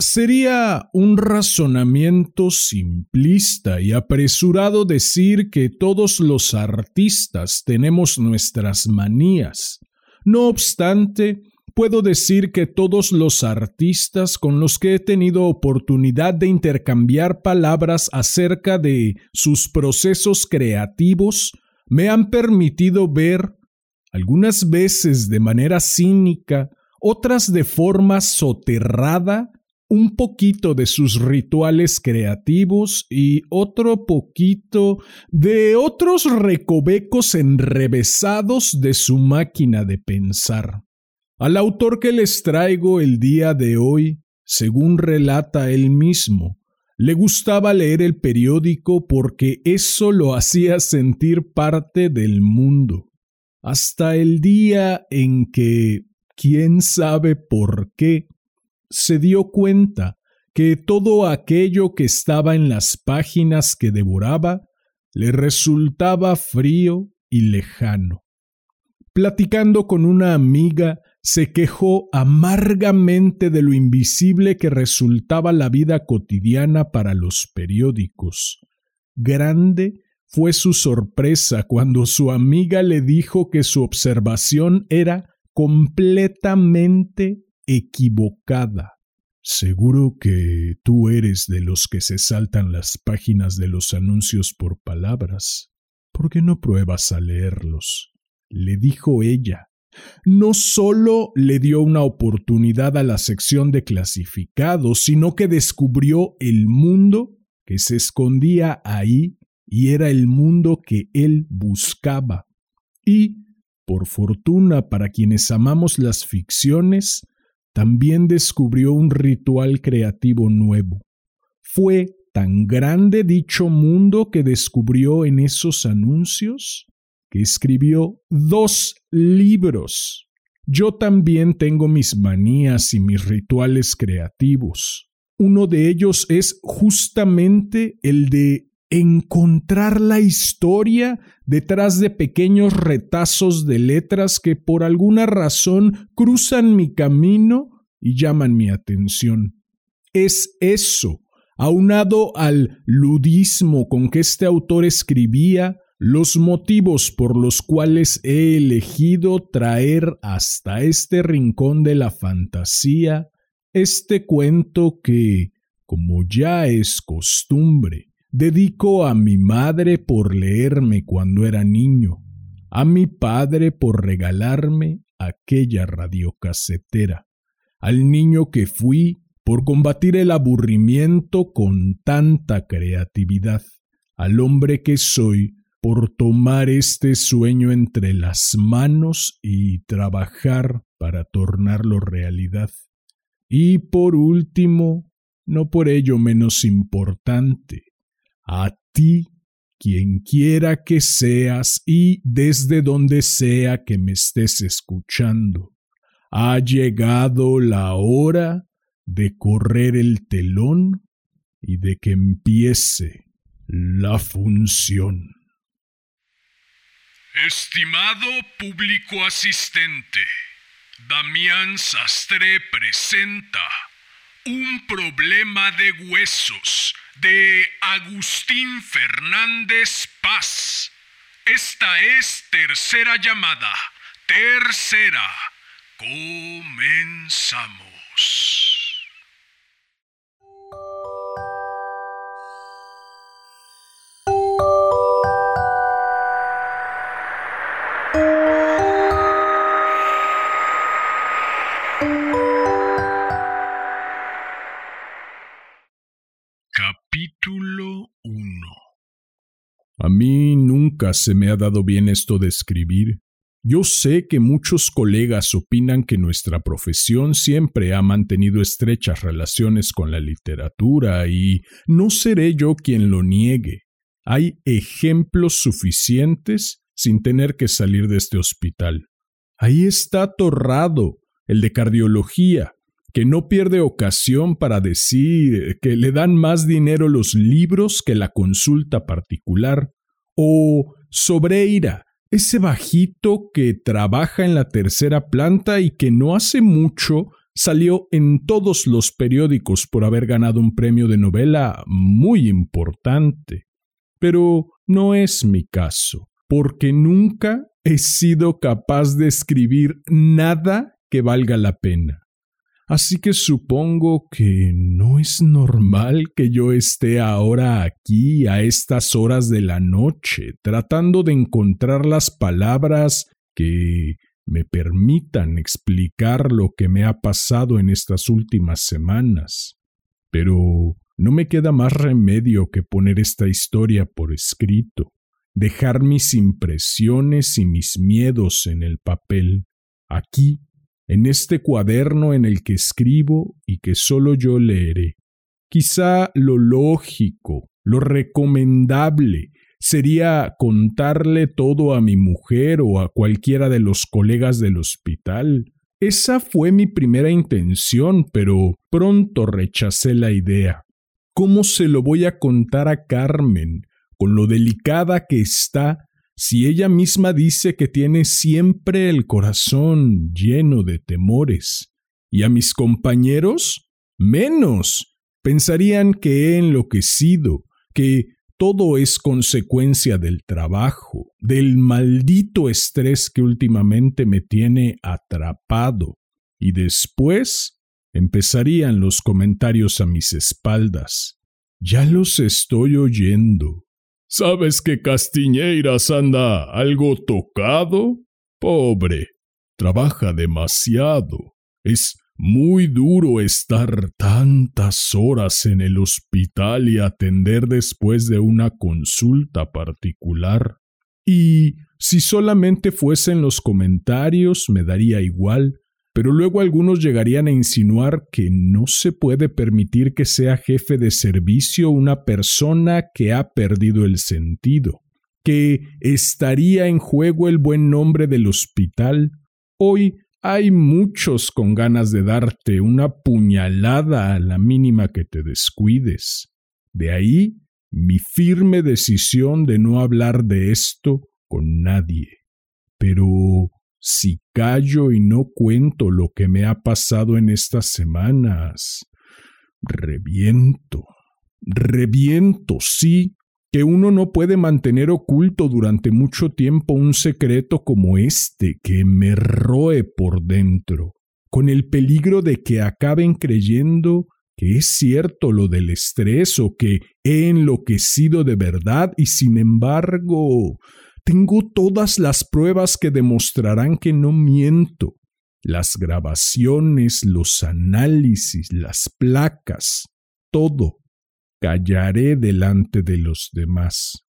Sería un razonamiento simplista y apresurado decir que todos los artistas tenemos nuestras manías. No obstante, puedo decir que todos los artistas con los que he tenido oportunidad de intercambiar palabras acerca de sus procesos creativos me han permitido ver, algunas veces de manera cínica, otras de forma soterrada, un poquito de sus rituales creativos y otro poquito de otros recovecos enrevesados de su máquina de pensar. Al autor que les traigo el día de hoy, según relata él mismo, le gustaba leer el periódico porque eso lo hacía sentir parte del mundo, hasta el día en que, quién sabe por qué, se dio cuenta que todo aquello que estaba en las páginas que devoraba le resultaba frío y lejano. Platicando con una amiga, se quejó amargamente de lo invisible que resultaba la vida cotidiana para los periódicos. Grande fue su sorpresa cuando su amiga le dijo que su observación era completamente equivocada. Seguro que tú eres de los que se saltan las páginas de los anuncios por palabras. ¿Por qué no pruebas a leerlos? le dijo ella. No solo le dio una oportunidad a la sección de clasificados, sino que descubrió el mundo que se escondía ahí y era el mundo que él buscaba. Y, por fortuna para quienes amamos las ficciones, también descubrió un ritual creativo nuevo. Fue tan grande dicho mundo que descubrió en esos anuncios que escribió dos libros. Yo también tengo mis manías y mis rituales creativos. Uno de ellos es justamente el de encontrar la historia detrás de pequeños retazos de letras que por alguna razón cruzan mi camino y llaman mi atención. Es eso, aunado al ludismo con que este autor escribía, los motivos por los cuales he elegido traer hasta este rincón de la fantasía este cuento que, como ya es costumbre, Dedico a mi madre por leerme cuando era niño, a mi padre por regalarme aquella radiocasetera, al niño que fui por combatir el aburrimiento con tanta creatividad, al hombre que soy por tomar este sueño entre las manos y trabajar para tornarlo realidad. Y por último, no por ello menos importante, a ti, quien quiera que seas y desde donde sea que me estés escuchando. Ha llegado la hora de correr el telón y de que empiece la función. Estimado público asistente, Damián Sastre presenta un problema de huesos de Agustín Fernández Paz. Esta es tercera llamada. Tercera. Comenzamos. Se me ha dado bien esto de escribir. Yo sé que muchos colegas opinan que nuestra profesión siempre ha mantenido estrechas relaciones con la literatura y no seré yo quien lo niegue. Hay ejemplos suficientes sin tener que salir de este hospital. Ahí está Torrado, el de cardiología, que no pierde ocasión para decir que le dan más dinero los libros que la consulta particular. O Sobreira, ese bajito que trabaja en la tercera planta y que no hace mucho salió en todos los periódicos por haber ganado un premio de novela muy importante. Pero no es mi caso, porque nunca he sido capaz de escribir nada que valga la pena. Así que supongo que no es normal que yo esté ahora aquí a estas horas de la noche tratando de encontrar las palabras que me permitan explicar lo que me ha pasado en estas últimas semanas. Pero no me queda más remedio que poner esta historia por escrito, dejar mis impresiones y mis miedos en el papel, aquí en este cuaderno en el que escribo y que solo yo leeré. Quizá lo lógico, lo recomendable, sería contarle todo a mi mujer o a cualquiera de los colegas del hospital. Esa fue mi primera intención, pero pronto rechacé la idea. ¿Cómo se lo voy a contar a Carmen, con lo delicada que está si ella misma dice que tiene siempre el corazón lleno de temores? ¿Y a mis compañeros? Menos. Pensarían que he enloquecido, que todo es consecuencia del trabajo, del maldito estrés que últimamente me tiene atrapado. Y después empezarían los comentarios a mis espaldas. Ya los estoy oyendo. ¿Sabes que Castiñeiras anda algo tocado? Pobre, trabaja demasiado. Es muy duro estar tantas horas en el hospital y atender después de una consulta particular. Y si solamente fuesen los comentarios me daría igual, pero luego algunos llegarían a insinuar que no se puede permitir que sea jefe de servicio una persona que ha perdido el sentido, que estaría en juego el buen nombre del hospital. Hoy hay muchos con ganas de darte una puñalada a la mínima que te descuides. De ahí mi firme decisión de no hablar de esto con nadie. Pero si callo y no cuento lo que me ha pasado en estas semanas, reviento, reviento, sí, que uno no puede mantener oculto durante mucho tiempo un secreto como este que me roe por dentro, con el peligro de que acaben creyendo que es cierto lo del estrés o que he enloquecido de verdad y sin embargo tengo todas las pruebas que demostrarán que no miento. Las grabaciones, los análisis, las placas, todo. Callaré delante de los demás.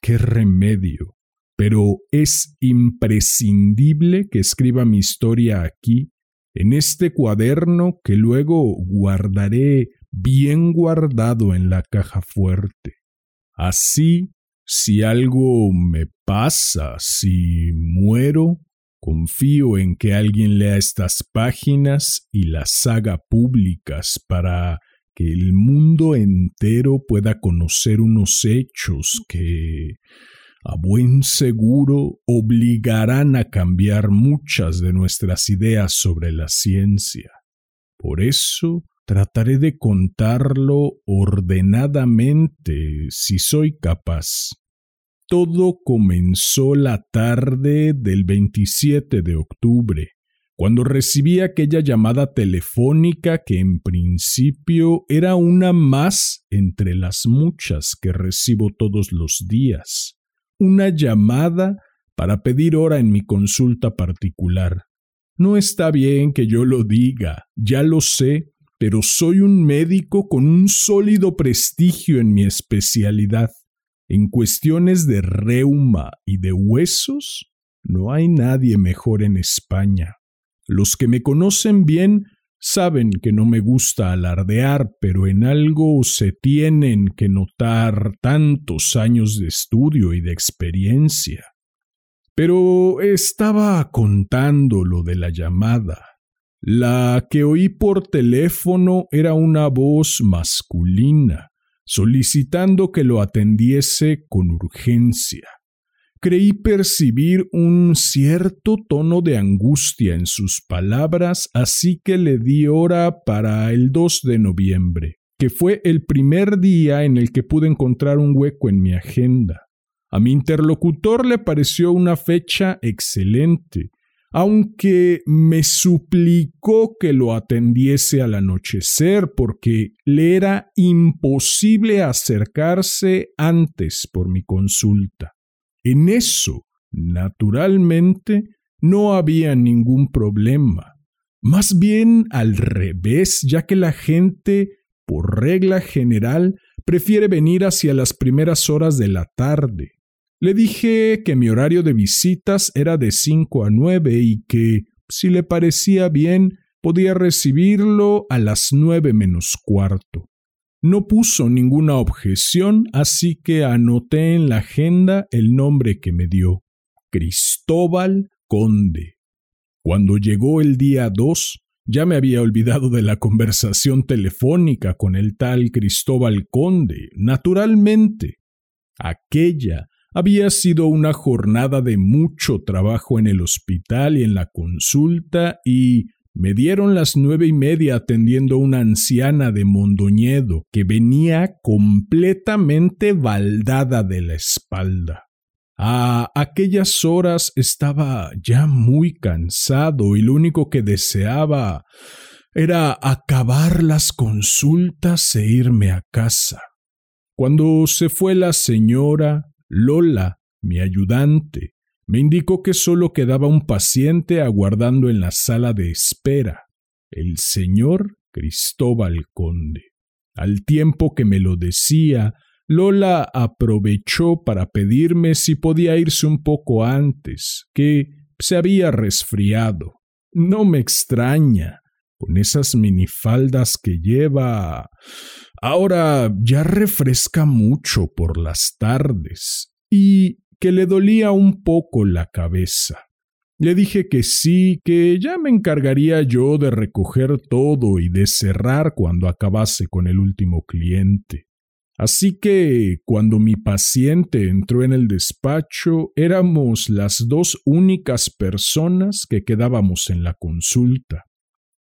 ¡Qué remedio! Pero es imprescindible que escriba mi historia aquí, en este cuaderno que luego guardaré bien guardado en la caja fuerte. Así si algo me pasa, si muero, confío en que alguien lea estas páginas y las haga públicas para que el mundo entero pueda conocer unos hechos que, a buen seguro, obligarán a cambiar muchas de nuestras ideas sobre la ciencia. Por eso, Trataré de contarlo ordenadamente si soy capaz. Todo comenzó la tarde del 27 de octubre, cuando recibí aquella llamada telefónica que en principio era una más entre las muchas que recibo todos los días. Una llamada para pedir hora en mi consulta particular. No está bien que yo lo diga, ya lo sé, pero soy un médico con un sólido prestigio en mi especialidad. En cuestiones de reuma y de huesos, no hay nadie mejor en España. Los que me conocen bien Saben que no me gusta alardear, pero en algo se tienen que notar tantos años de estudio y de experiencia. Pero estaba contando lo de la llamada. La que oí por teléfono era una voz masculina, solicitando que lo atendiese con urgencia. Creí percibir un cierto tono de angustia en sus palabras, así que le di hora para el 2 de noviembre, que fue el primer día en el que pude encontrar un hueco en mi agenda. A mi interlocutor le pareció una fecha excelente, aunque me suplicó que lo atendiese al anochecer porque le era imposible acercarse antes por mi consulta. En eso, naturalmente, no había ningún problema. Más bien al revés, ya que la gente, por regla general, prefiere venir hacia las primeras horas de la tarde. Le dije que mi horario de visitas era de cinco a nueve y que, si le parecía bien, podía recibirlo a las nueve menos cuarto. No puso ninguna objeción, así que anoté en la agenda el nombre que me dio, Cristóbal Conde. Cuando llegó el día 2, ya me había olvidado de la conversación telefónica con el tal Cristóbal Conde, naturalmente. Aquella había sido una jornada de mucho trabajo en el hospital y en la consulta y me dieron las nueve y media atendiendo una anciana de Mondoñedo que venía completamente baldada de la espalda. A aquellas horas estaba ya muy cansado y lo único que deseaba era acabar las consultas e irme a casa. Cuando se fue la señora, Lola, mi ayudante, me indicó que solo quedaba un paciente aguardando en la sala de espera, el señor Cristóbal Conde. Al tiempo que me lo decía, Lola aprovechó para pedirme si podía irse un poco antes, que se había resfriado. No me extraña, con esas minifaldas que lleva. Ahora ya refresca mucho por las tardes. Y que le dolía un poco la cabeza. Le dije que sí, que ya me encargaría yo de recoger todo y de cerrar cuando acabase con el último cliente. Así que cuando mi paciente entró en el despacho, éramos las dos únicas personas que quedábamos en la consulta.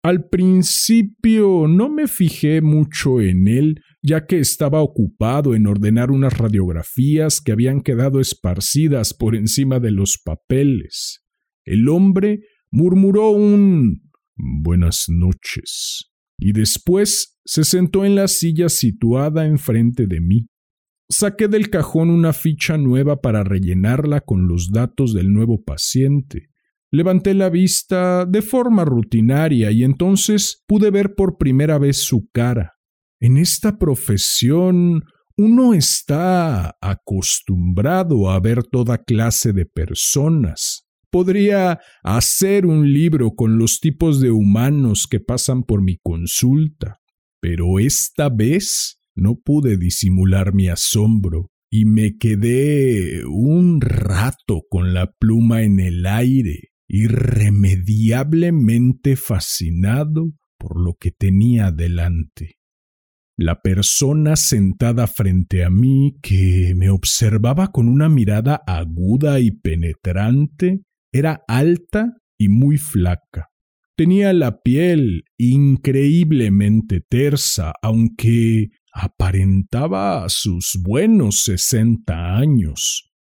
Al principio no me fijé mucho en él, ya que estaba ocupado en ordenar unas radiografías que habían quedado esparcidas por encima de los papeles. El hombre murmuró un buenas noches y después se sentó en la silla situada enfrente de mí. Saqué del cajón una ficha nueva para rellenarla con los datos del nuevo paciente. Levanté la vista de forma rutinaria y entonces pude ver por primera vez su cara. En esta profesión uno está acostumbrado a ver toda clase de personas. Podría hacer un libro con los tipos de humanos que pasan por mi consulta, pero esta vez no pude disimular mi asombro y me quedé un rato con la pluma en el aire, irremediablemente fascinado por lo que tenía delante. La persona sentada frente a mí, que me observaba con una mirada aguda y penetrante, era alta y muy flaca. Tenía la piel increíblemente tersa, aunque aparentaba sus buenos sesenta años.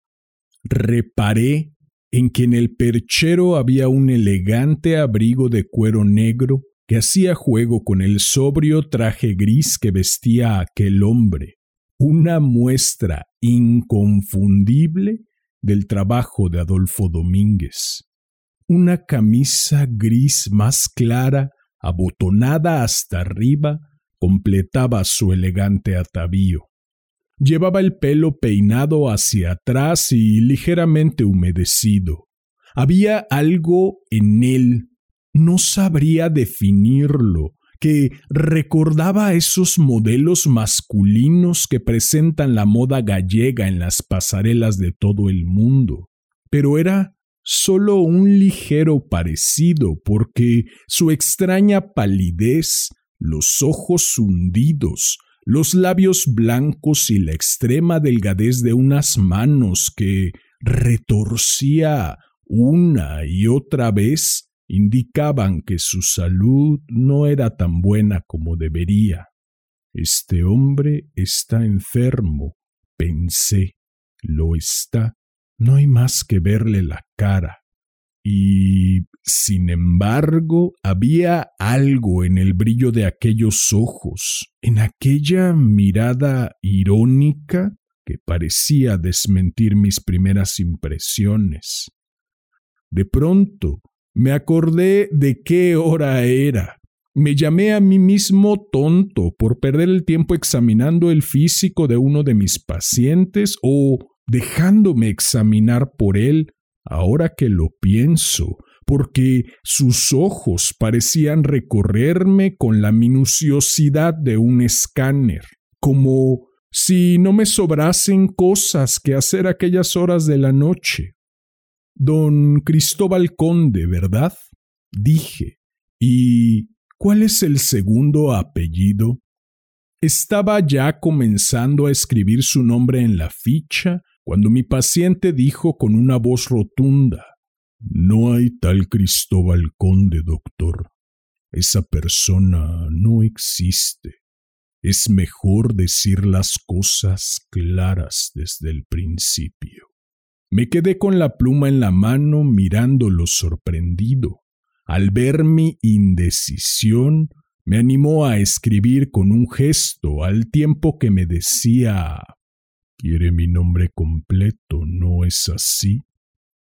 Reparé en que en el perchero había un elegante abrigo de cuero negro que hacía juego con el sobrio traje gris que vestía aquel hombre, una muestra inconfundible del trabajo de Adolfo Domínguez. Una camisa gris más clara, abotonada hasta arriba, completaba su elegante atavío. Llevaba el pelo peinado hacia atrás y ligeramente humedecido. Había algo en él no sabría definirlo, que recordaba esos modelos masculinos que presentan la moda gallega en las pasarelas de todo el mundo. Pero era solo un ligero parecido, porque su extraña palidez, los ojos hundidos, los labios blancos y la extrema delgadez de unas manos que retorcía una y otra vez indicaban que su salud no era tan buena como debería. Este hombre está enfermo, pensé. Lo está. No hay más que verle la cara. Y, sin embargo, había algo en el brillo de aquellos ojos, en aquella mirada irónica que parecía desmentir mis primeras impresiones. De pronto me acordé de qué hora era. Me llamé a mí mismo tonto por perder el tiempo examinando el físico de uno de mis pacientes o dejándome examinar por él ahora que lo pienso, porque sus ojos parecían recorrerme con la minuciosidad de un escáner, como si no me sobrasen cosas que hacer aquellas horas de la noche. Don Cristóbal Conde, ¿verdad? Dije. ¿Y cuál es el segundo apellido? Estaba ya comenzando a escribir su nombre en la ficha cuando mi paciente dijo con una voz rotunda No hay tal Cristóbal Conde, doctor. Esa persona no existe. Es mejor decir las cosas claras desde el principio. Me quedé con la pluma en la mano mirándolo sorprendido. Al ver mi indecisión, me animó a escribir con un gesto al tiempo que me decía ¿Quiere mi nombre completo? ¿No es así?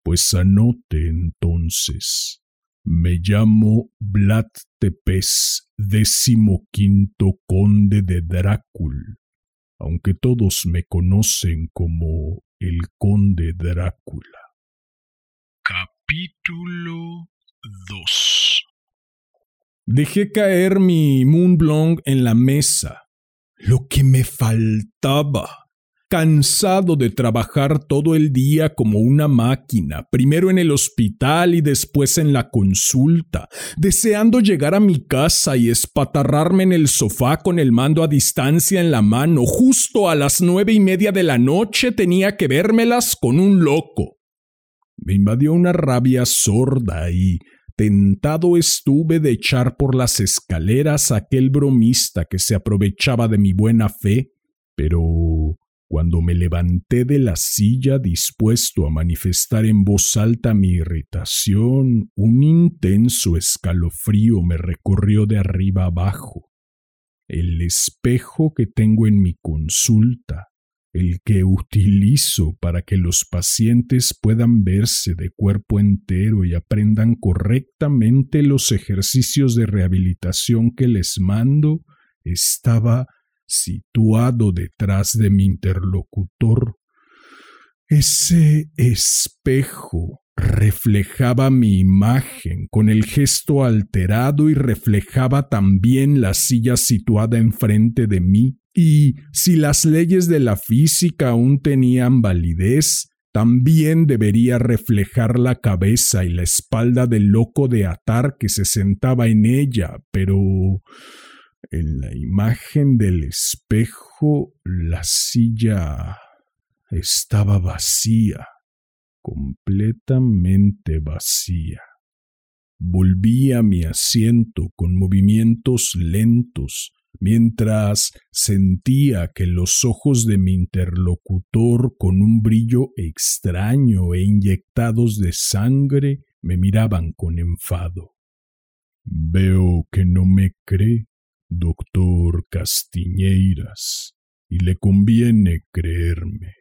Pues anote entonces. Me llamo Vlad Tepes, décimo quinto conde de Drácul, aunque todos me conocen como el conde Drácula. Capítulo 2 Dejé caer mi Moonblong en la mesa. Lo que me faltaba cansado de trabajar todo el día como una máquina, primero en el hospital y después en la consulta, deseando llegar a mi casa y espatarrarme en el sofá con el mando a distancia en la mano, justo a las nueve y media de la noche tenía que vérmelas con un loco. Me invadió una rabia sorda y tentado estuve de echar por las escaleras aquel bromista que se aprovechaba de mi buena fe, pero cuando me levanté de la silla dispuesto a manifestar en voz alta mi irritación, un intenso escalofrío me recorrió de arriba abajo. El espejo que tengo en mi consulta, el que utilizo para que los pacientes puedan verse de cuerpo entero y aprendan correctamente los ejercicios de rehabilitación que les mando, estaba situado detrás de mi interlocutor. Ese espejo reflejaba mi imagen con el gesto alterado y reflejaba también la silla situada enfrente de mí. Y si las leyes de la física aún tenían validez, también debería reflejar la cabeza y la espalda del loco de atar que se sentaba en ella, pero en la imagen del espejo la silla estaba vacía, completamente vacía. Volví a mi asiento con movimientos lentos, mientras sentía que los ojos de mi interlocutor, con un brillo extraño e inyectados de sangre, me miraban con enfado. Veo que no me cree, doctor Castiñeiras, y le conviene creerme.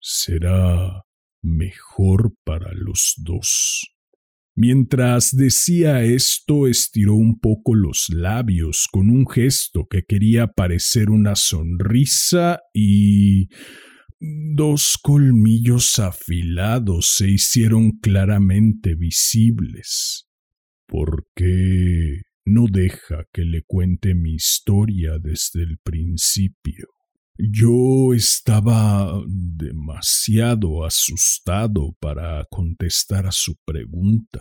Será mejor para los dos. Mientras decía esto, estiró un poco los labios con un gesto que quería parecer una sonrisa y dos colmillos afilados se hicieron claramente visibles. ¿Por qué no deja que le cuente mi historia desde el principio? Yo estaba demasiado asustado para contestar a su pregunta.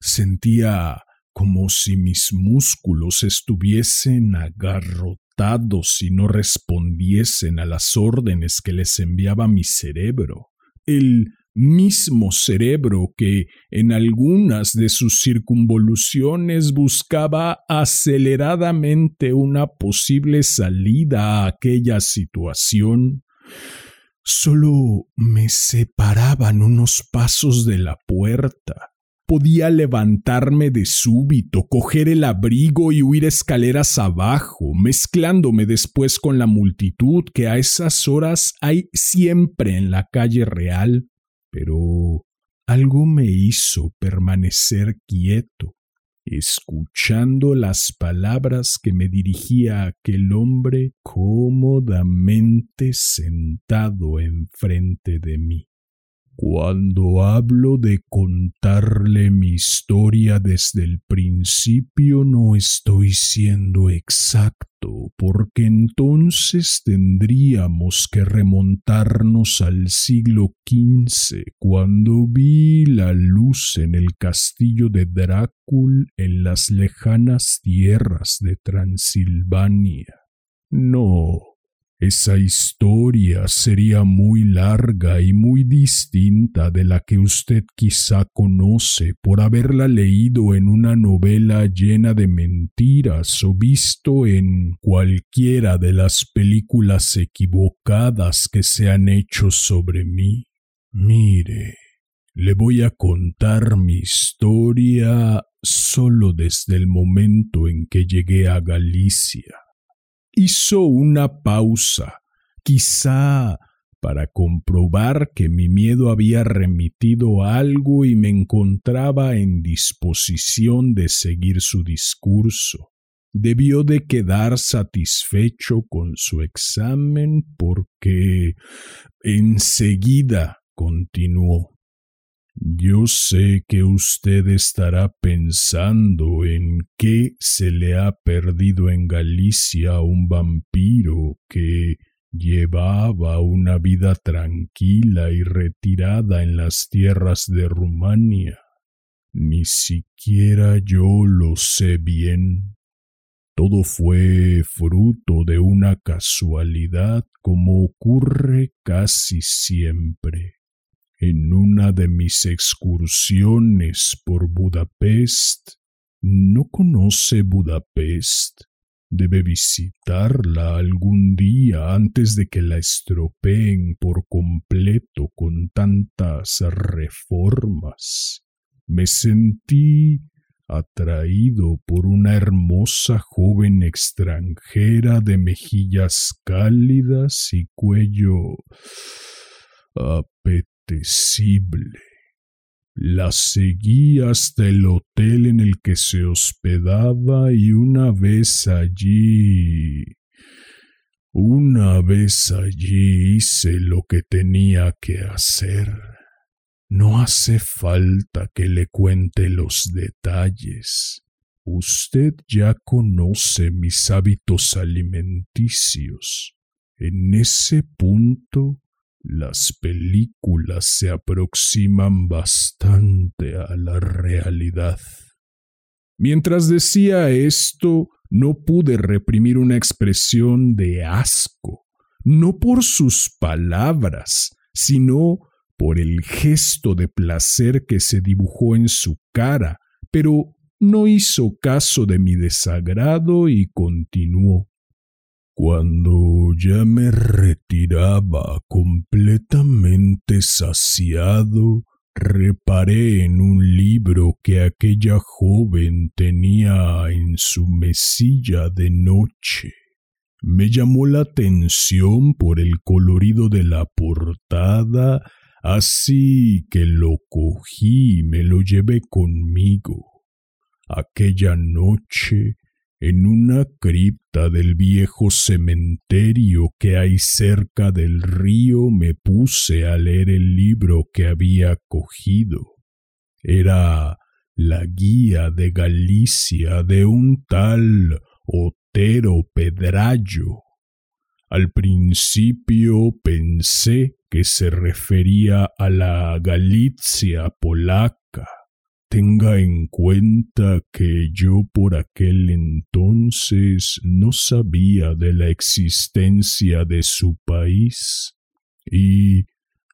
Sentía como si mis músculos estuviesen agarrotados y no respondiesen a las órdenes que les enviaba mi cerebro. El mismo cerebro que en algunas de sus circunvoluciones buscaba aceleradamente una posible salida a aquella situación. Solo me separaban unos pasos de la puerta. Podía levantarme de súbito, coger el abrigo y huir escaleras abajo, mezclándome después con la multitud que a esas horas hay siempre en la calle real pero algo me hizo permanecer quieto, escuchando las palabras que me dirigía aquel hombre cómodamente sentado enfrente de mí. Cuando hablo de contarle mi historia desde el principio no estoy siendo exacto, porque entonces tendríamos que remontarnos al siglo XV, cuando vi la luz en el castillo de Drácula en las lejanas tierras de Transilvania. No, esa historia sería muy larga y muy distinta de la que usted quizá conoce por haberla leído en una novela llena de mentiras o visto en cualquiera de las películas equivocadas que se han hecho sobre mí. Mire, le voy a contar mi historia solo desde el momento en que llegué a Galicia hizo una pausa, quizá para comprobar que mi miedo había remitido algo y me encontraba en disposición de seguir su discurso. Debió de quedar satisfecho con su examen porque enseguida continuó. Yo sé que usted estará pensando en qué se le ha perdido en Galicia a un vampiro que llevaba una vida tranquila y retirada en las tierras de Rumania. Ni siquiera yo lo sé bien. Todo fue fruto de una casualidad como ocurre casi siempre. En una de mis excursiones por Budapest, no conoce Budapest. Debe visitarla algún día antes de que la estropeen por completo con tantas reformas. Me sentí atraído por una hermosa joven extranjera de mejillas cálidas y cuello la seguí hasta el hotel en el que se hospedaba y una vez allí... Una vez allí hice lo que tenía que hacer. No hace falta que le cuente los detalles. Usted ya conoce mis hábitos alimenticios. En ese punto las películas se aproximan bastante a la realidad. Mientras decía esto, no pude reprimir una expresión de asco, no por sus palabras, sino por el gesto de placer que se dibujó en su cara, pero no hizo caso de mi desagrado y continuó. Cuando ya me retiraba completamente saciado, reparé en un libro que aquella joven tenía en su mesilla de noche. Me llamó la atención por el colorido de la portada, así que lo cogí y me lo llevé conmigo. Aquella noche en una cripta del viejo cementerio que hay cerca del río me puse a leer el libro que había cogido. Era la guía de Galicia de un tal Otero Pedrallo. Al principio pensé que se refería a la Galicia polaca. Tenga en cuenta que yo por aquel entonces no sabía de la existencia de su país y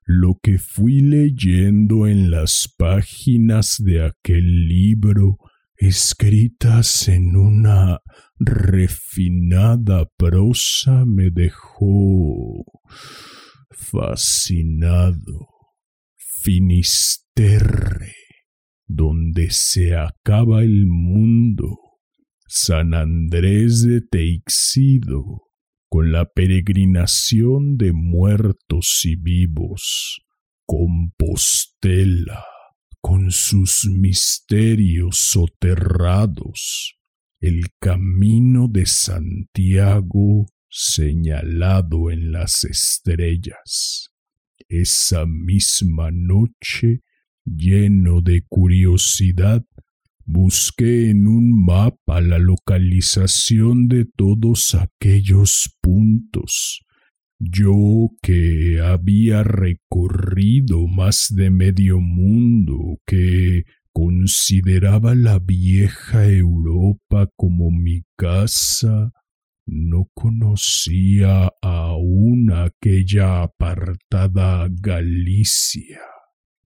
lo que fui leyendo en las páginas de aquel libro escritas en una refinada prosa me dejó fascinado. Finisterre, donde se acaba el mundo. San Andrés de Teixido, con la peregrinación de muertos y vivos. Compostela, con sus misterios soterrados. El camino de Santiago señalado en las estrellas. Esa misma noche, lleno de curiosidad, busqué en un mapa la localización de todos aquellos puntos. Yo que había recorrido más de medio mundo, que consideraba la vieja Europa como mi casa, no conocía aún aquella apartada Galicia.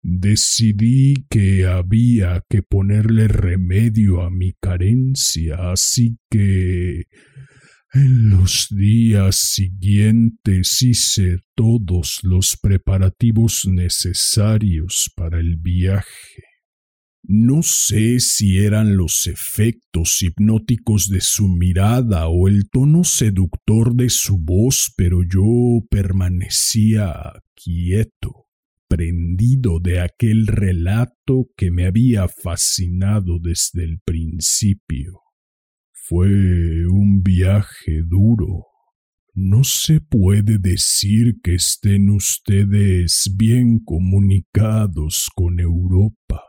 Decidí que había que ponerle remedio a mi carencia, así que en los días siguientes hice todos los preparativos necesarios para el viaje. No sé si eran los efectos hipnóticos de su mirada o el tono seductor de su voz, pero yo permanecía quieto, prendido de aquel relato que me había fascinado desde el principio. Fue un viaje duro. No se puede decir que estén ustedes bien comunicados con Europa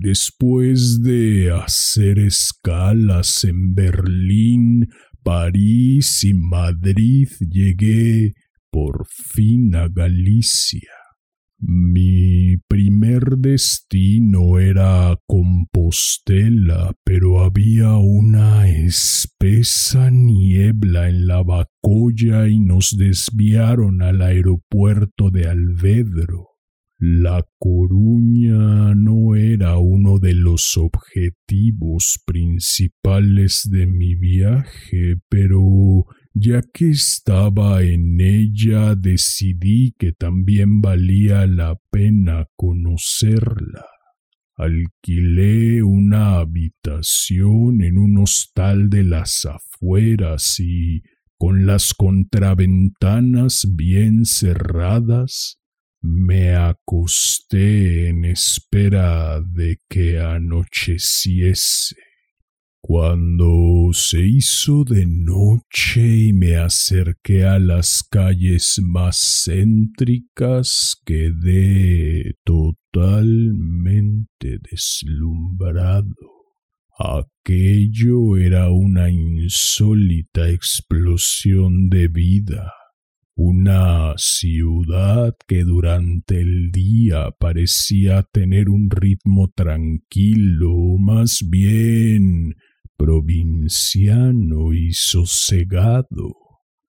Después de hacer escalas en Berlín, París y Madrid, llegué por fin a Galicia. Mi primer destino era Compostela, pero había una espesa niebla en la Bacoya y nos desviaron al aeropuerto de Alvedro. La Coruña no era uno de los objetivos principales de mi viaje, pero ya que estaba en ella decidí que también valía la pena conocerla. Alquilé una habitación en un hostal de las afueras y, con las contraventanas bien cerradas, me acosté en espera de que anocheciese. Cuando se hizo de noche y me acerqué a las calles más céntricas, quedé totalmente deslumbrado. Aquello era una insólita explosión de vida una ciudad que durante el día parecía tener un ritmo tranquilo, más bien provinciano y sosegado.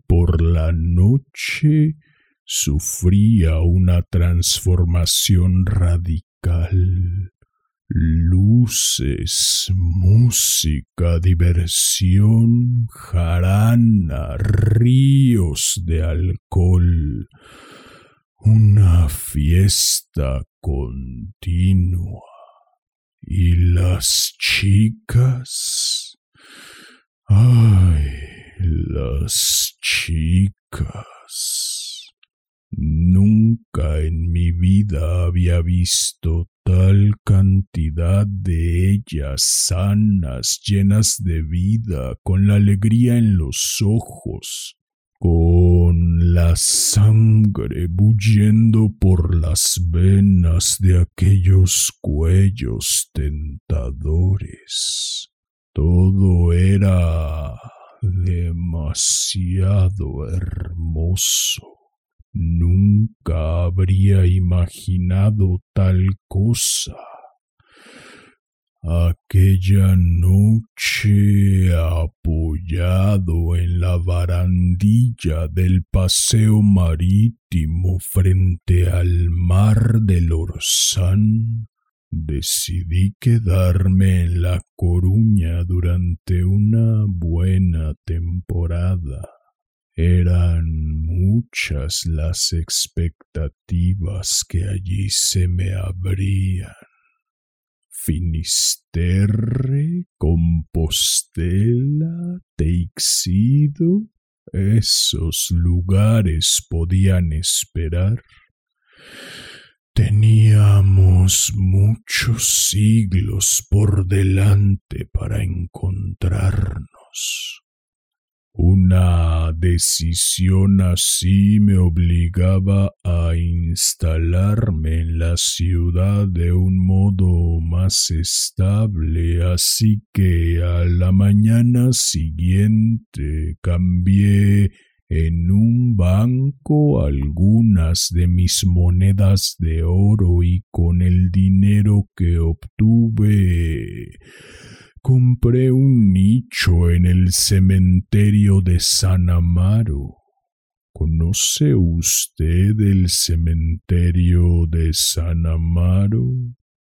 Por la noche sufría una transformación radical luces, música, diversión, jarana, ríos de alcohol, una fiesta continua. Y las chicas, ay, las chicas. Nunca en mi vida había visto tal cantidad de ellas sanas, llenas de vida, con la alegría en los ojos. con la sangre bulliendo por las venas de aquellos cuellos tentadores. Todo era demasiado hermoso. Nunca habría imaginado tal cosa. Aquella noche, apoyado en la barandilla del paseo marítimo frente al mar del Orsán, decidí quedarme en La Coruña durante una buena temporada. Eran muchas las expectativas que allí se me abrían. Finisterre, Compostela, Teixido, esos lugares podían esperar. Teníamos muchos siglos por delante para encontrarnos. Una decisión así me obligaba a instalarme en la ciudad de un modo más estable, así que a la mañana siguiente cambié en un banco algunas de mis monedas de oro y con el dinero que obtuve compré un nicho en el cementerio de San Amaro. ¿Conoce usted el cementerio de San Amaro?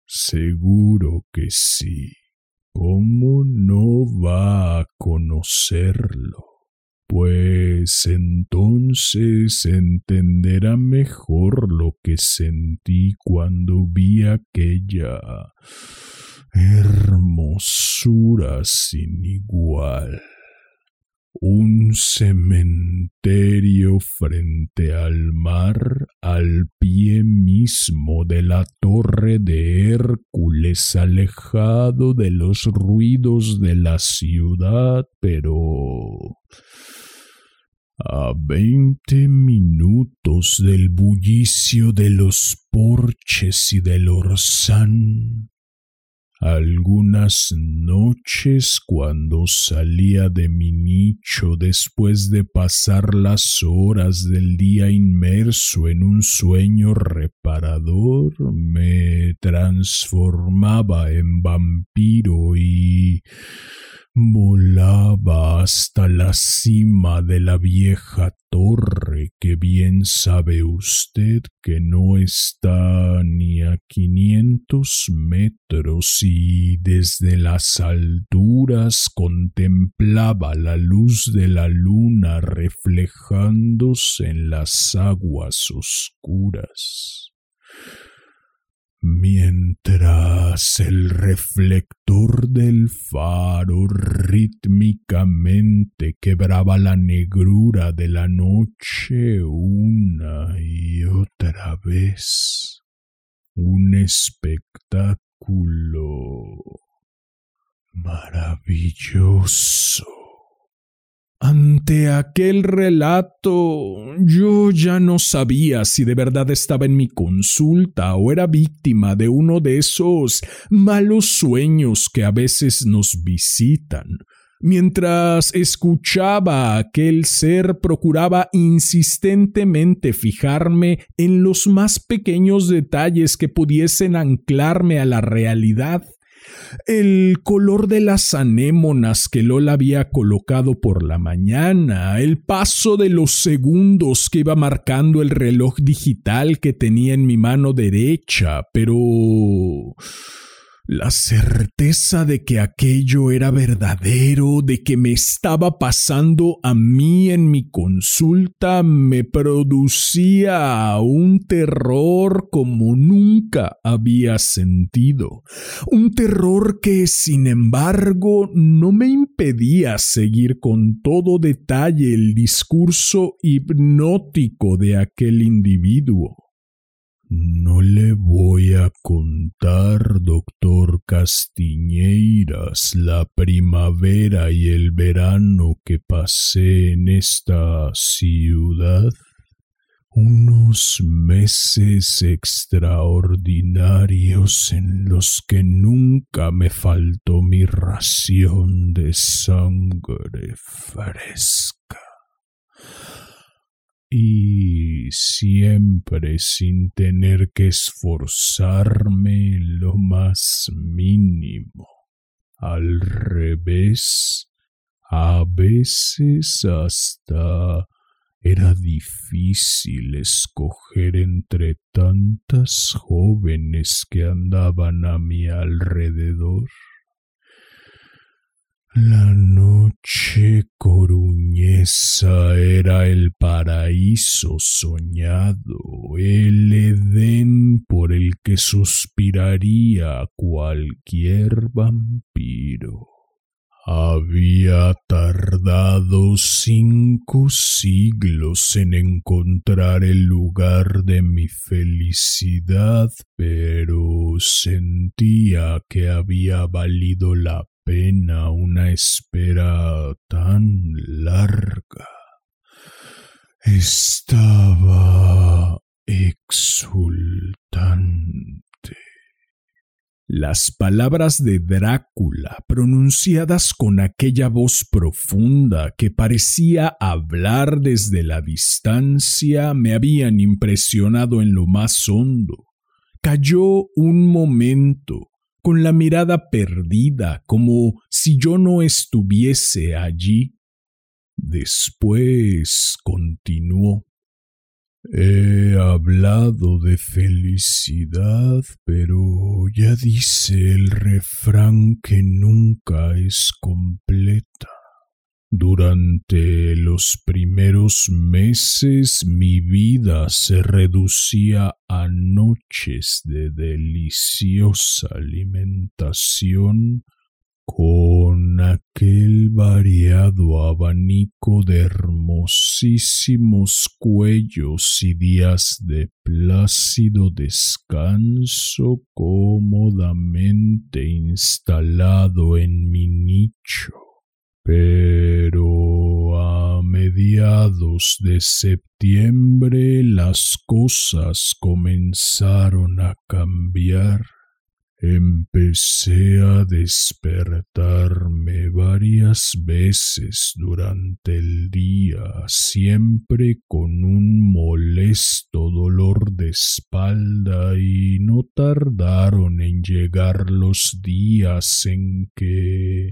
Seguro que sí. ¿Cómo no va a conocerlo? Pues entonces entenderá mejor lo que sentí cuando vi aquella hermosura sin igual. Un cementerio frente al mar, al pie mismo de la torre de Hércules, alejado de los ruidos de la ciudad, pero a veinte minutos del bullicio de los porches y del orzán, algunas noches cuando salía de mi nicho después de pasar las horas del día inmerso en un sueño reparador, me transformaba en vampiro y volaba hasta la cima de la vieja torre que bien sabe usted que no está ni a quinientos metros y desde las alturas contemplaba la luz de la luna reflejándose en las aguas oscuras mientras el reflector del faro rítmicamente quebraba la negrura de la noche una y otra vez. Un espectáculo maravilloso. Ante aquel relato, yo ya no sabía si de verdad estaba en mi consulta o era víctima de uno de esos malos sueños que a veces nos visitan. Mientras escuchaba a aquel ser procuraba insistentemente fijarme en los más pequeños detalles que pudiesen anclarme a la realidad el color de las anémonas que Lola había colocado por la mañana, el paso de los segundos que iba marcando el reloj digital que tenía en mi mano derecha, pero la certeza de que aquello era verdadero, de que me estaba pasando a mí en mi consulta, me producía un terror como nunca había sentido. Un terror que, sin embargo, no me impedía seguir con todo detalle el discurso hipnótico de aquel individuo. No le voy a contar, doctor Castiñeiras, la primavera y el verano que pasé en esta ciudad. Unos meses extraordinarios en los que nunca me faltó mi ración de sangre fresca y siempre sin tener que esforzarme lo más mínimo. Al revés, a veces hasta era difícil escoger entre tantas jóvenes que andaban a mi alrededor. La noche coruñesa era el paraíso soñado, el Edén por el que suspiraría cualquier vampiro. Había tardado cinco siglos en encontrar el lugar de mi felicidad, pero sentía que había valido la pena una espera tan larga. Estaba exultante. Las palabras de Drácula, pronunciadas con aquella voz profunda que parecía hablar desde la distancia, me habían impresionado en lo más hondo. Cayó un momento, con la mirada perdida, como si yo no estuviese allí. Después continuó. He hablado de felicidad, pero ya dice el refrán que nunca es completa. Durante los primeros meses mi vida se reducía a noches de deliciosa alimentación con aquel variado abanico de hermosísimos cuellos y días de plácido descanso cómodamente instalado en mi nicho. Pero a mediados de septiembre las cosas comenzaron a cambiar. Empecé a despertarme varias veces durante el día, siempre con un molesto dolor de espalda y no tardaron en llegar los días en que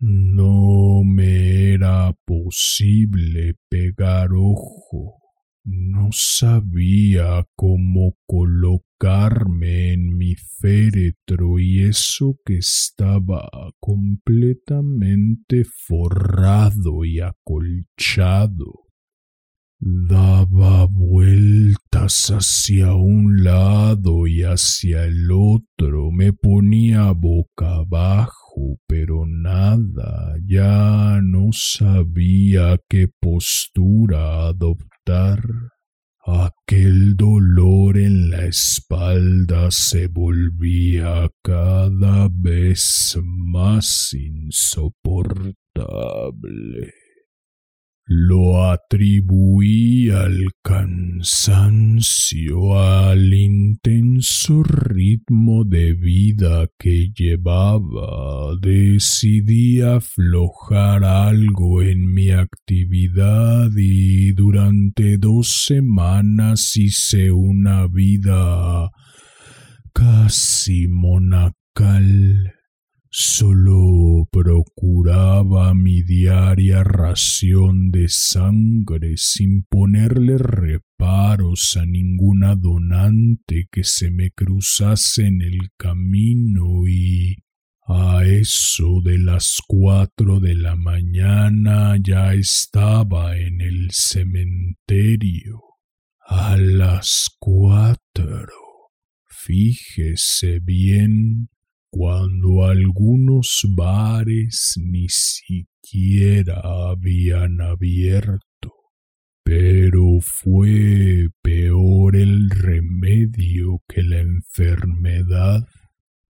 no me era posible pegar ojo. No sabía cómo colocarme en mi féretro y eso que estaba completamente forrado y acolchado. Daba vueltas hacia un lado y hacia el otro, me ponía boca abajo, pero nada, ya no sabía qué postura adoptar. Aquel dolor en la espalda se volvía cada vez más insoportable lo atribuí al cansancio, al intenso ritmo de vida que llevaba. Decidí aflojar algo en mi actividad y durante dos semanas hice una vida casi monacal Solo procuraba mi diaria ración de sangre sin ponerle reparos a ninguna donante que se me cruzase en el camino y a eso de las cuatro de la mañana ya estaba en el cementerio. A las cuatro. Fíjese bien cuando algunos bares ni siquiera habían abierto. Pero fue peor el remedio que la enfermedad.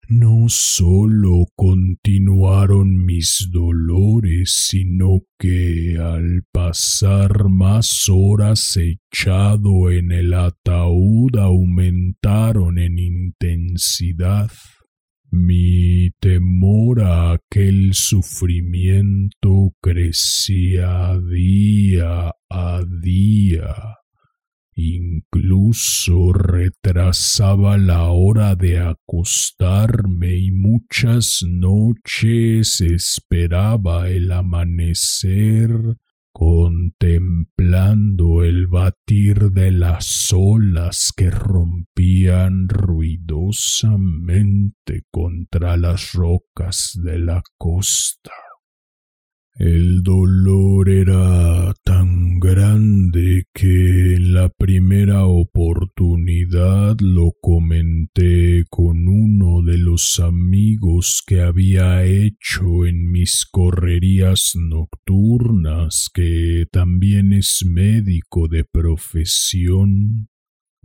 No sólo continuaron mis dolores, sino que al pasar más horas echado en el ataúd aumentaron en intensidad. Mi temor a aquel sufrimiento crecía día a día. Incluso retrasaba la hora de acostarme y muchas noches esperaba el amanecer contemplando el batir de las olas que rompían ruidosamente contra las rocas de la costa. El dolor era tan grande que en la primera oportunidad lo comenté con uno de los amigos que había hecho en mis correrías nocturnas, que también es médico de profesión.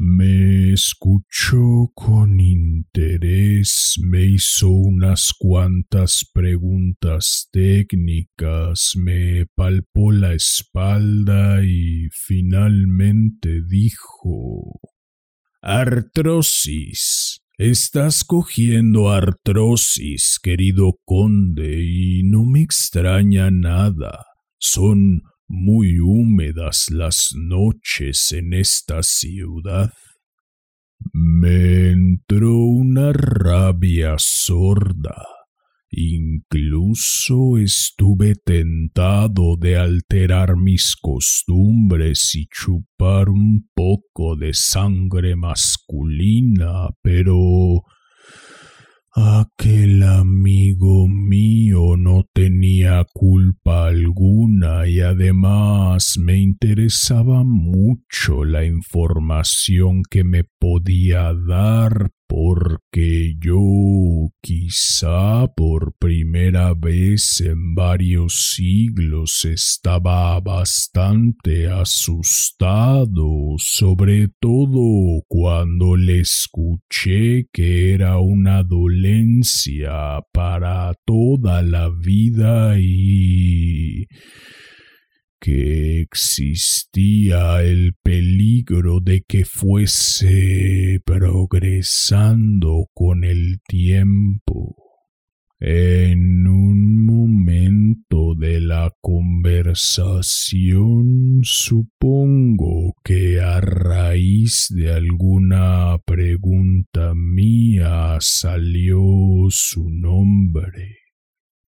Me escuchó con interés, me hizo unas cuantas preguntas técnicas, me palpó la espalda y finalmente dijo Artrosis. Estás cogiendo artrosis, querido conde, y no me extraña nada. Son muy húmedas las noches en esta ciudad. Me entró una rabia sorda. Incluso estuve tentado de alterar mis costumbres y chupar un poco de sangre masculina, pero Aquel amigo mío no tenía culpa alguna y además me interesaba mucho la información que me podía dar porque yo quizá por primera vez en varios siglos estaba bastante asustado, sobre todo cuando le escuché que era una dolencia para toda la vida y que existía el peligro de que fuese progresando con el tiempo. En un momento de la conversación supongo que a raíz de alguna pregunta mía salió su nombre.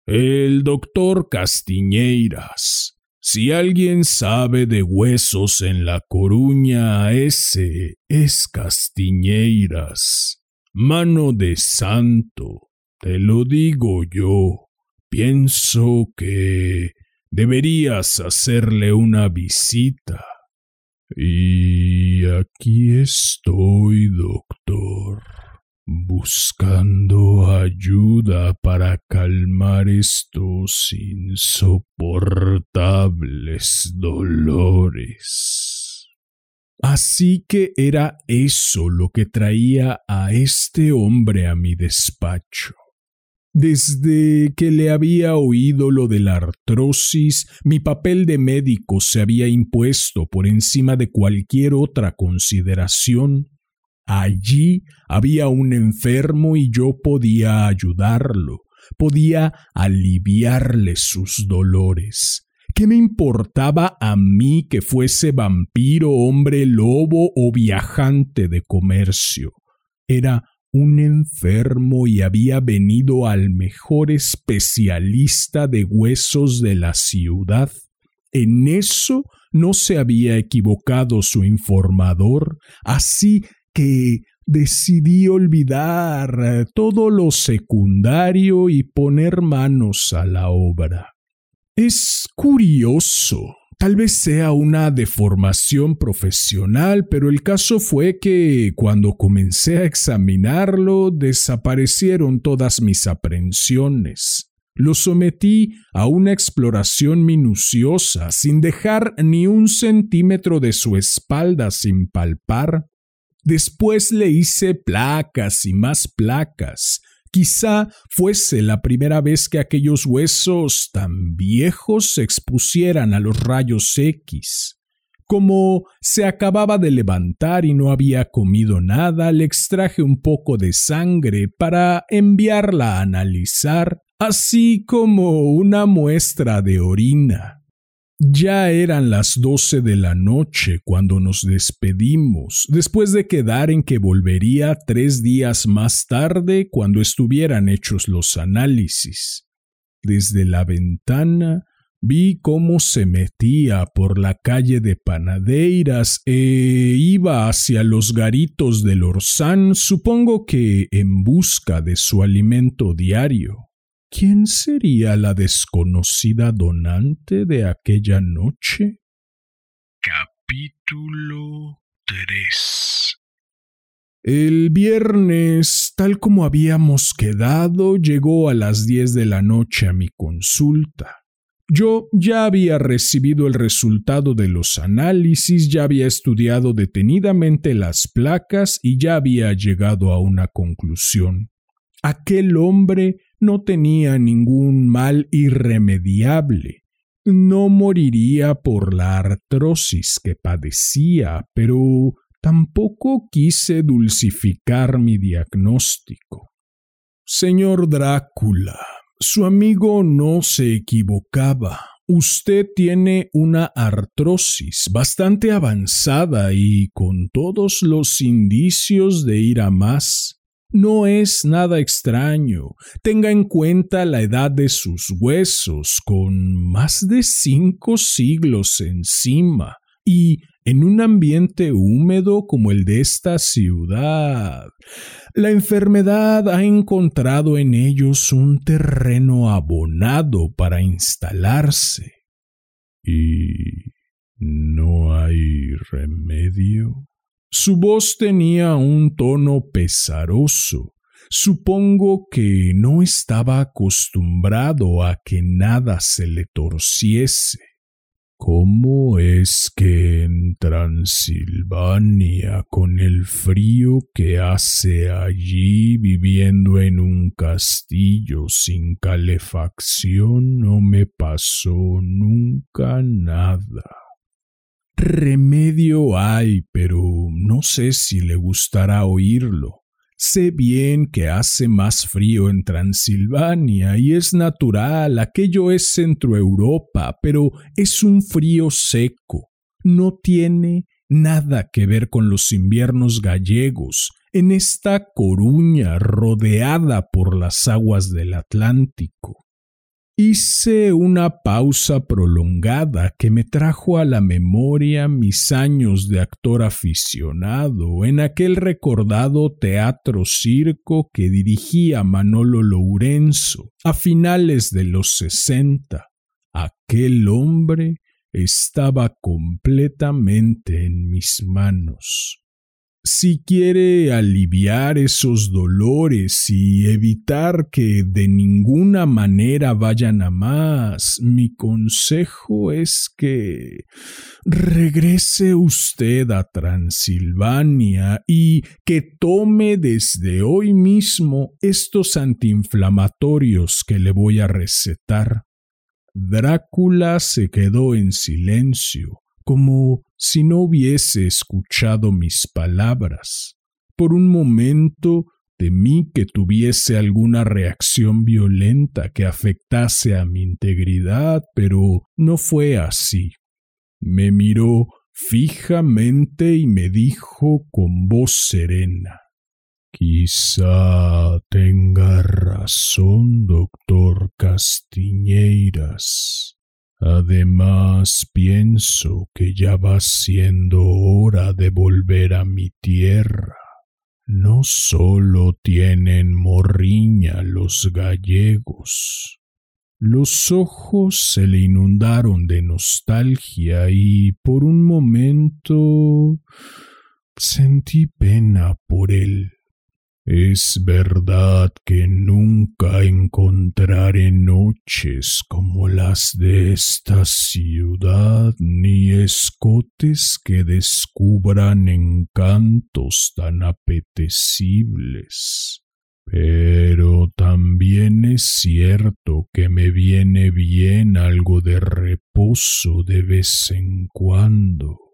El doctor Castiñeiras si alguien sabe de huesos en La Coruña, ese es Castiñeiras. Mano de santo, te lo digo yo. Pienso que deberías hacerle una visita. Y aquí estoy, doctor buscando ayuda para calmar estos insoportables dolores. Así que era eso lo que traía a este hombre a mi despacho. Desde que le había oído lo de la artrosis, mi papel de médico se había impuesto por encima de cualquier otra consideración Allí había un enfermo y yo podía ayudarlo, podía aliviarle sus dolores. ¿Qué me importaba a mí que fuese vampiro, hombre lobo o viajante de comercio? Era un enfermo y había venido al mejor especialista de huesos de la ciudad. En eso no se había equivocado su informador, así que decidí olvidar todo lo secundario y poner manos a la obra. Es curioso, tal vez sea una deformación profesional, pero el caso fue que cuando comencé a examinarlo desaparecieron todas mis aprensiones. Lo sometí a una exploración minuciosa, sin dejar ni un centímetro de su espalda sin palpar, Después le hice placas y más placas. Quizá fuese la primera vez que aquellos huesos tan viejos se expusieran a los rayos X. Como se acababa de levantar y no había comido nada, le extraje un poco de sangre para enviarla a analizar, así como una muestra de orina. Ya eran las doce de la noche cuando nos despedimos, después de quedar en que volvería tres días más tarde cuando estuvieran hechos los análisis. Desde la ventana vi cómo se metía por la calle de Panadeiras e iba hacia los garitos del Orsán, supongo que en busca de su alimento diario. ¿Quién sería la desconocida donante de aquella noche? Capítulo 3 El viernes, tal como habíamos quedado, llegó a las diez de la noche a mi consulta. Yo ya había recibido el resultado de los análisis, ya había estudiado detenidamente las placas y ya había llegado a una conclusión. Aquel hombre no tenía ningún mal irremediable. No moriría por la artrosis que padecía, pero tampoco quise dulcificar mi diagnóstico. Señor Drácula, su amigo no se equivocaba. Usted tiene una artrosis bastante avanzada y con todos los indicios de ir a más. No es nada extraño. Tenga en cuenta la edad de sus huesos, con más de cinco siglos encima, y en un ambiente húmedo como el de esta ciudad. La enfermedad ha encontrado en ellos un terreno abonado para instalarse. ¿Y no hay remedio? Su voz tenía un tono pesaroso. Supongo que no estaba acostumbrado a que nada se le torciese. ¿Cómo es que en Transilvania, con el frío que hace allí viviendo en un castillo sin calefacción, no me pasó nunca nada? Remedio hay, pero no sé si le gustará oírlo. Sé bien que hace más frío en Transilvania y es natural, aquello es Centroeuropa, pero es un frío seco. No tiene nada que ver con los inviernos gallegos, en esta Coruña rodeada por las aguas del Atlántico. Hice una pausa prolongada que me trajo a la memoria mis años de actor aficionado en aquel recordado teatro circo que dirigía Manolo Lourenzo a finales de los sesenta. Aquel hombre estaba completamente en mis manos. Si quiere aliviar esos dolores y evitar que de ninguna manera vayan a más, mi consejo es que regrese usted a Transilvania y que tome desde hoy mismo estos antiinflamatorios que le voy a recetar. Drácula se quedó en silencio como si no hubiese escuchado mis palabras. Por un momento temí que tuviese alguna reacción violenta que afectase a mi integridad, pero no fue así. Me miró fijamente y me dijo con voz serena Quizá tenga razón, doctor Castiñeiras. Además, pienso que ya va siendo hora de volver a mi tierra. No solo tienen morriña los gallegos. Los ojos se le inundaron de nostalgia y por un momento sentí pena por él. Es verdad que nunca encontraré noches como las de esta ciudad, ni escotes que descubran encantos tan apetecibles. Pero también es cierto que me viene bien algo de reposo de vez en cuando.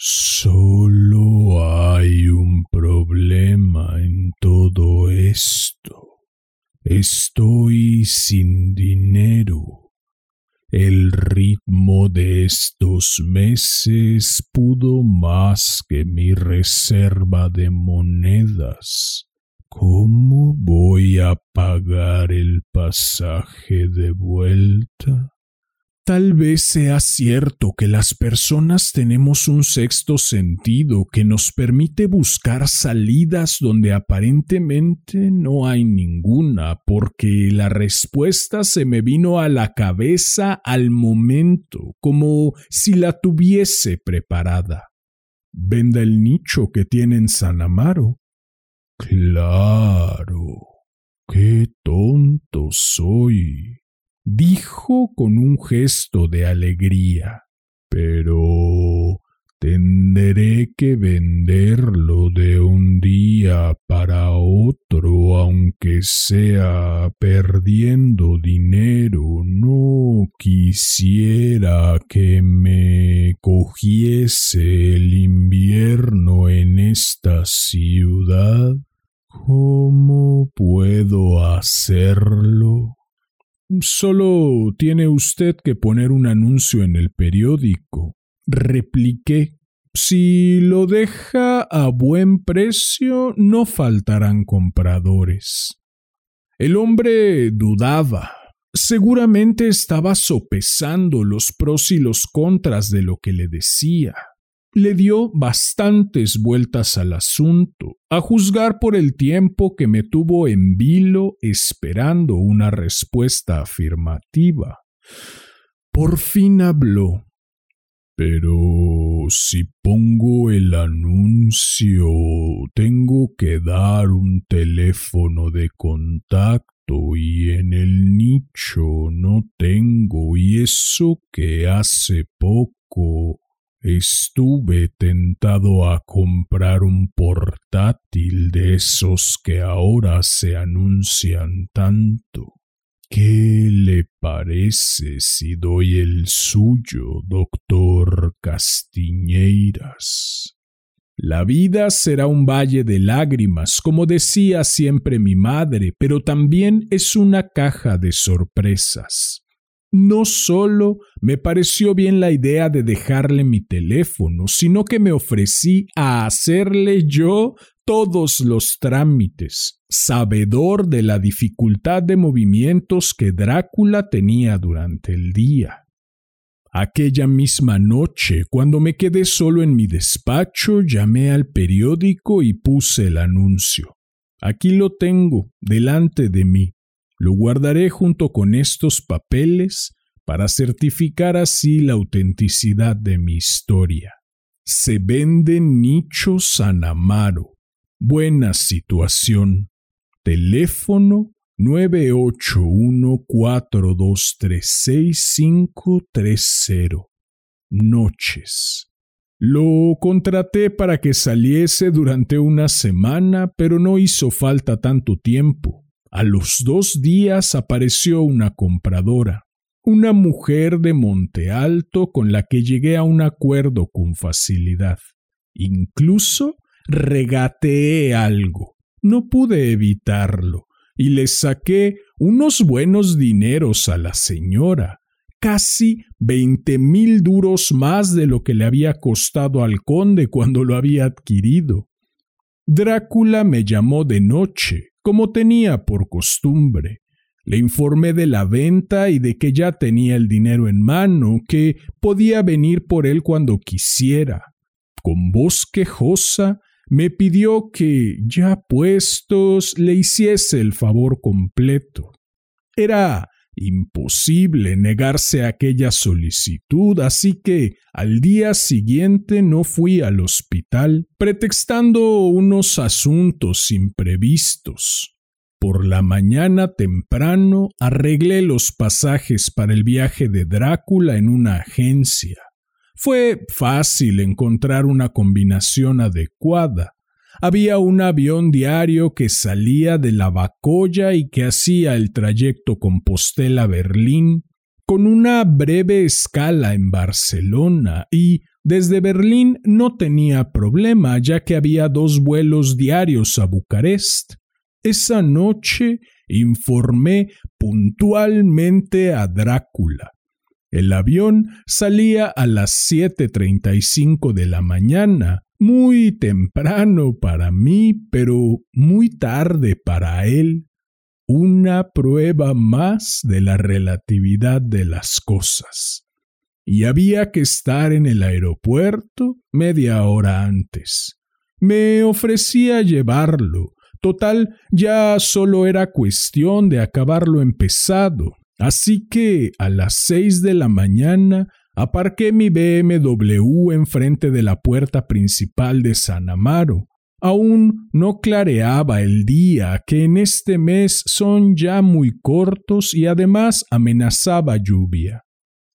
Solo hay un problema en todo esto. Estoy sin dinero. El ritmo de estos meses pudo más que mi reserva de monedas. ¿Cómo voy a pagar el pasaje de vuelta? Tal vez sea cierto que las personas tenemos un sexto sentido que nos permite buscar salidas donde aparentemente no hay ninguna, porque la respuesta se me vino a la cabeza al momento, como si la tuviese preparada. Venda el nicho que tiene en San Amaro. Claro. Qué tonto soy dijo con un gesto de alegría. Pero tendré que venderlo de un día para otro, aunque sea perdiendo dinero. No quisiera que me cogiese el invierno en esta ciudad. ¿Cómo puedo hacerlo? Solo tiene usted que poner un anuncio en el periódico. Repliqué. Si lo deja a buen precio, no faltarán compradores. El hombre dudaba. Seguramente estaba sopesando los pros y los contras de lo que le decía le dio bastantes vueltas al asunto, a juzgar por el tiempo que me tuvo en vilo esperando una respuesta afirmativa. Por fin habló. Pero si pongo el anuncio, tengo que dar un teléfono de contacto y en el nicho no tengo y eso que hace poco Estuve tentado a comprar un portátil de esos que ahora se anuncian tanto. ¿Qué le parece si doy el suyo, doctor Castiñeiras? La vida será un valle de lágrimas, como decía siempre mi madre, pero también es una caja de sorpresas. No solo me pareció bien la idea de dejarle mi teléfono, sino que me ofrecí a hacerle yo todos los trámites, sabedor de la dificultad de movimientos que Drácula tenía durante el día. Aquella misma noche, cuando me quedé solo en mi despacho, llamé al periódico y puse el anuncio. Aquí lo tengo, delante de mí. Lo guardaré junto con estos papeles para certificar así la autenticidad de mi historia. Se vende nicho San Amaro. Buena situación. Teléfono 981-4236-530. Noches. Lo contraté para que saliese durante una semana, pero no hizo falta tanto tiempo. A los dos días apareció una compradora, una mujer de Monte Alto con la que llegué a un acuerdo con facilidad. Incluso regateé algo. No pude evitarlo y le saqué unos buenos dineros a la señora, casi veinte mil duros más de lo que le había costado al conde cuando lo había adquirido. Drácula me llamó de noche como tenía por costumbre. Le informé de la venta y de que ya tenía el dinero en mano, que podía venir por él cuando quisiera. Con voz quejosa me pidió que, ya puestos, le hiciese el favor completo. Era Imposible negarse a aquella solicitud, así que al día siguiente no fui al hospital, pretextando unos asuntos imprevistos. Por la mañana temprano arreglé los pasajes para el viaje de Drácula en una agencia. Fue fácil encontrar una combinación adecuada. Había un avión diario que salía de la Bacoya y que hacía el trayecto Compostela-Berlín, con una breve escala en Barcelona y desde Berlín no tenía problema ya que había dos vuelos diarios a Bucarest. Esa noche informé puntualmente a Drácula. El avión salía a las 7.35 de la mañana, muy temprano para mí, pero muy tarde para él. Una prueba más de la relatividad de las cosas. Y había que estar en el aeropuerto media hora antes. Me ofrecía llevarlo, Total, ya solo era cuestión de acabar lo empezado. Así que a las seis de la mañana aparqué mi BMW enfrente de la puerta principal de San Amaro. Aún no clareaba el día, que en este mes son ya muy cortos y además amenazaba lluvia.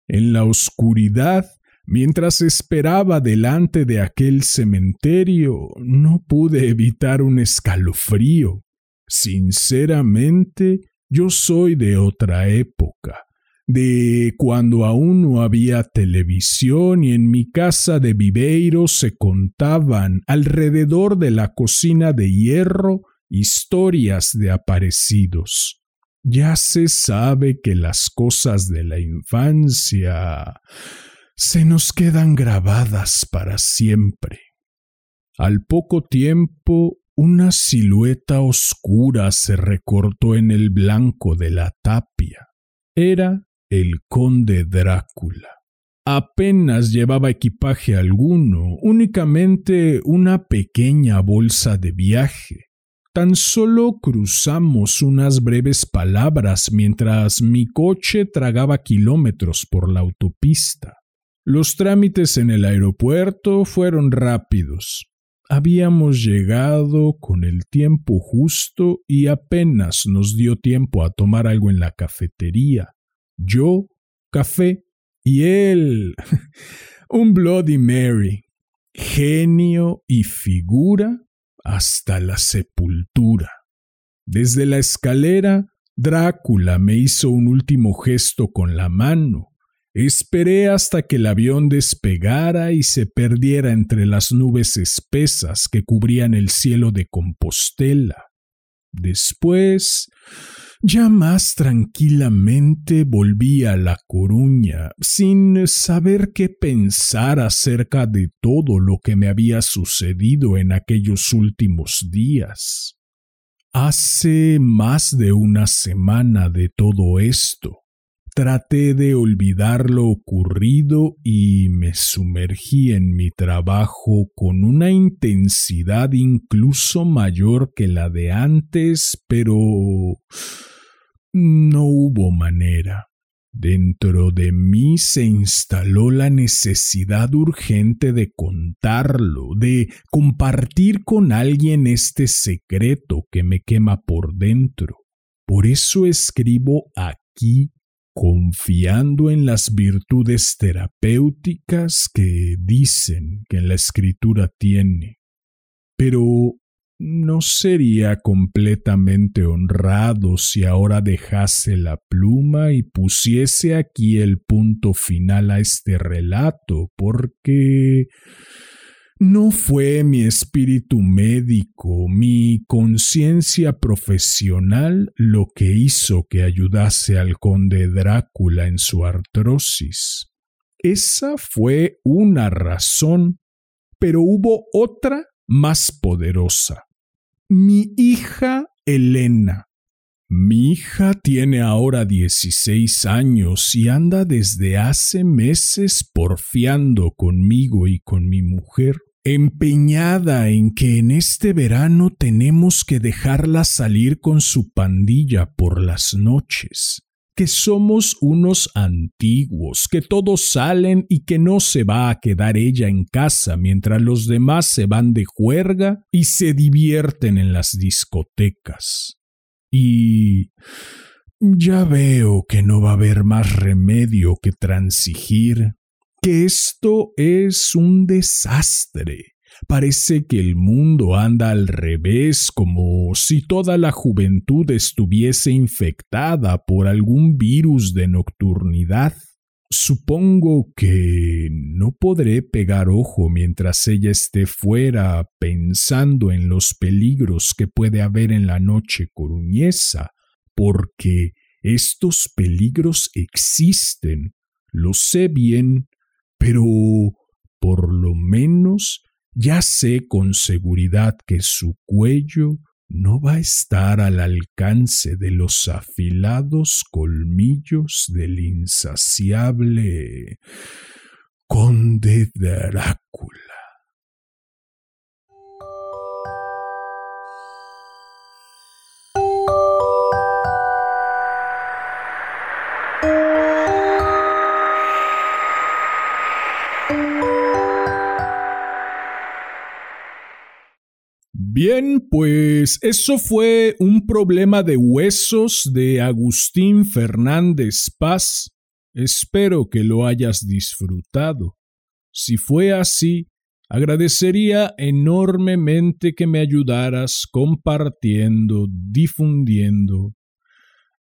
En la oscuridad Mientras esperaba delante de aquel cementerio, no pude evitar un escalofrío. Sinceramente, yo soy de otra época, de cuando aún no había televisión y en mi casa de Viveiro se contaban alrededor de la cocina de hierro historias de aparecidos. Ya se sabe que las cosas de la infancia se nos quedan grabadas para siempre. Al poco tiempo, una silueta oscura se recortó en el blanco de la tapia. Era el conde Drácula. Apenas llevaba equipaje alguno, únicamente una pequeña bolsa de viaje. Tan solo cruzamos unas breves palabras mientras mi coche tragaba kilómetros por la autopista. Los trámites en el aeropuerto fueron rápidos. Habíamos llegado con el tiempo justo y apenas nos dio tiempo a tomar algo en la cafetería. Yo, café, y él, un Bloody Mary, genio y figura hasta la sepultura. Desde la escalera, Drácula me hizo un último gesto con la mano Esperé hasta que el avión despegara y se perdiera entre las nubes espesas que cubrían el cielo de Compostela. Después, ya más tranquilamente volví a La Coruña, sin saber qué pensar acerca de todo lo que me había sucedido en aquellos últimos días. Hace más de una semana de todo esto. Traté de olvidar lo ocurrido y me sumergí en mi trabajo con una intensidad incluso mayor que la de antes, pero no hubo manera. Dentro de mí se instaló la necesidad urgente de contarlo, de compartir con alguien este secreto que me quema por dentro. Por eso escribo aquí confiando en las virtudes terapéuticas que dicen que la escritura tiene. Pero no sería completamente honrado si ahora dejase la pluma y pusiese aquí el punto final a este relato, porque no fue mi espíritu médico, mi conciencia profesional lo que hizo que ayudase al conde Drácula en su artrosis. Esa fue una razón, pero hubo otra más poderosa. Mi hija Elena. Mi hija tiene ahora 16 años y anda desde hace meses porfiando conmigo y con mi mujer empeñada en que en este verano tenemos que dejarla salir con su pandilla por las noches, que somos unos antiguos, que todos salen y que no se va a quedar ella en casa mientras los demás se van de juerga y se divierten en las discotecas. Y ya veo que no va a haber más remedio que transigir, que esto es un desastre. Parece que el mundo anda al revés, como si toda la juventud estuviese infectada por algún virus de nocturnidad. Supongo que no podré pegar ojo mientras ella esté fuera pensando en los peligros que puede haber en la noche coruñesa, porque estos peligros existen, lo sé bien, pero por lo menos ya sé con seguridad que su cuello no va a estar al alcance de los afilados colmillos del insaciable conde Drácula. Bien, pues eso fue un problema de huesos de Agustín Fernández Paz. Espero que lo hayas disfrutado. Si fue así, agradecería enormemente que me ayudaras compartiendo, difundiendo.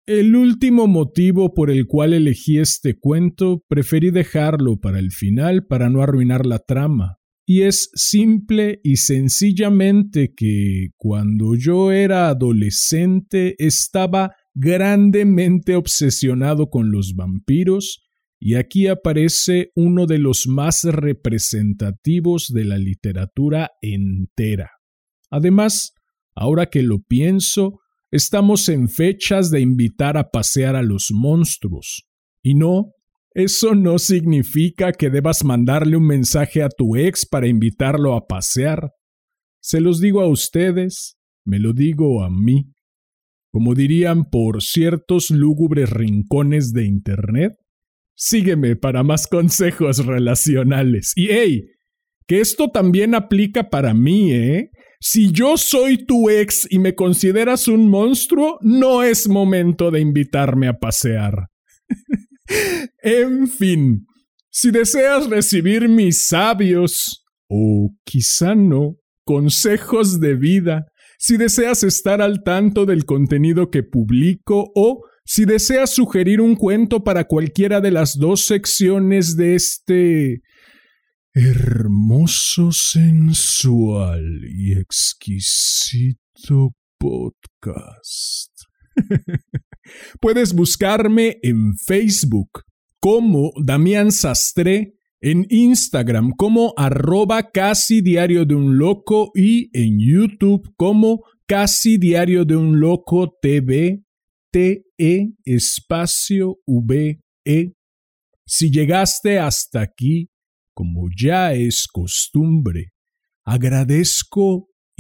El último motivo por el cual elegí este cuento preferí dejarlo para el final para no arruinar la trama y es simple y sencillamente que cuando yo era adolescente estaba grandemente obsesionado con los vampiros y aquí aparece uno de los más representativos de la literatura entera. Además, ahora que lo pienso, estamos en fechas de invitar a pasear a los monstruos, y no eso no significa que debas mandarle un mensaje a tu ex para invitarlo a pasear. Se los digo a ustedes, me lo digo a mí. Como dirían por ciertos lúgubres rincones de Internet, sígueme para más consejos relacionales. Y hey, que esto también aplica para mí, ¿eh? Si yo soy tu ex y me consideras un monstruo, no es momento de invitarme a pasear. en fin, si deseas recibir mis sabios, o quizá no, consejos de vida, si deseas estar al tanto del contenido que publico o si deseas sugerir un cuento para cualquiera de las dos secciones de este hermoso, sensual y exquisito podcast. Puedes buscarme en Facebook como Damián Sastre, en Instagram como arroba casi diario de un loco y en YouTube como casi diario de un loco TV, T-E espacio V-E. Si llegaste hasta aquí, como ya es costumbre, agradezco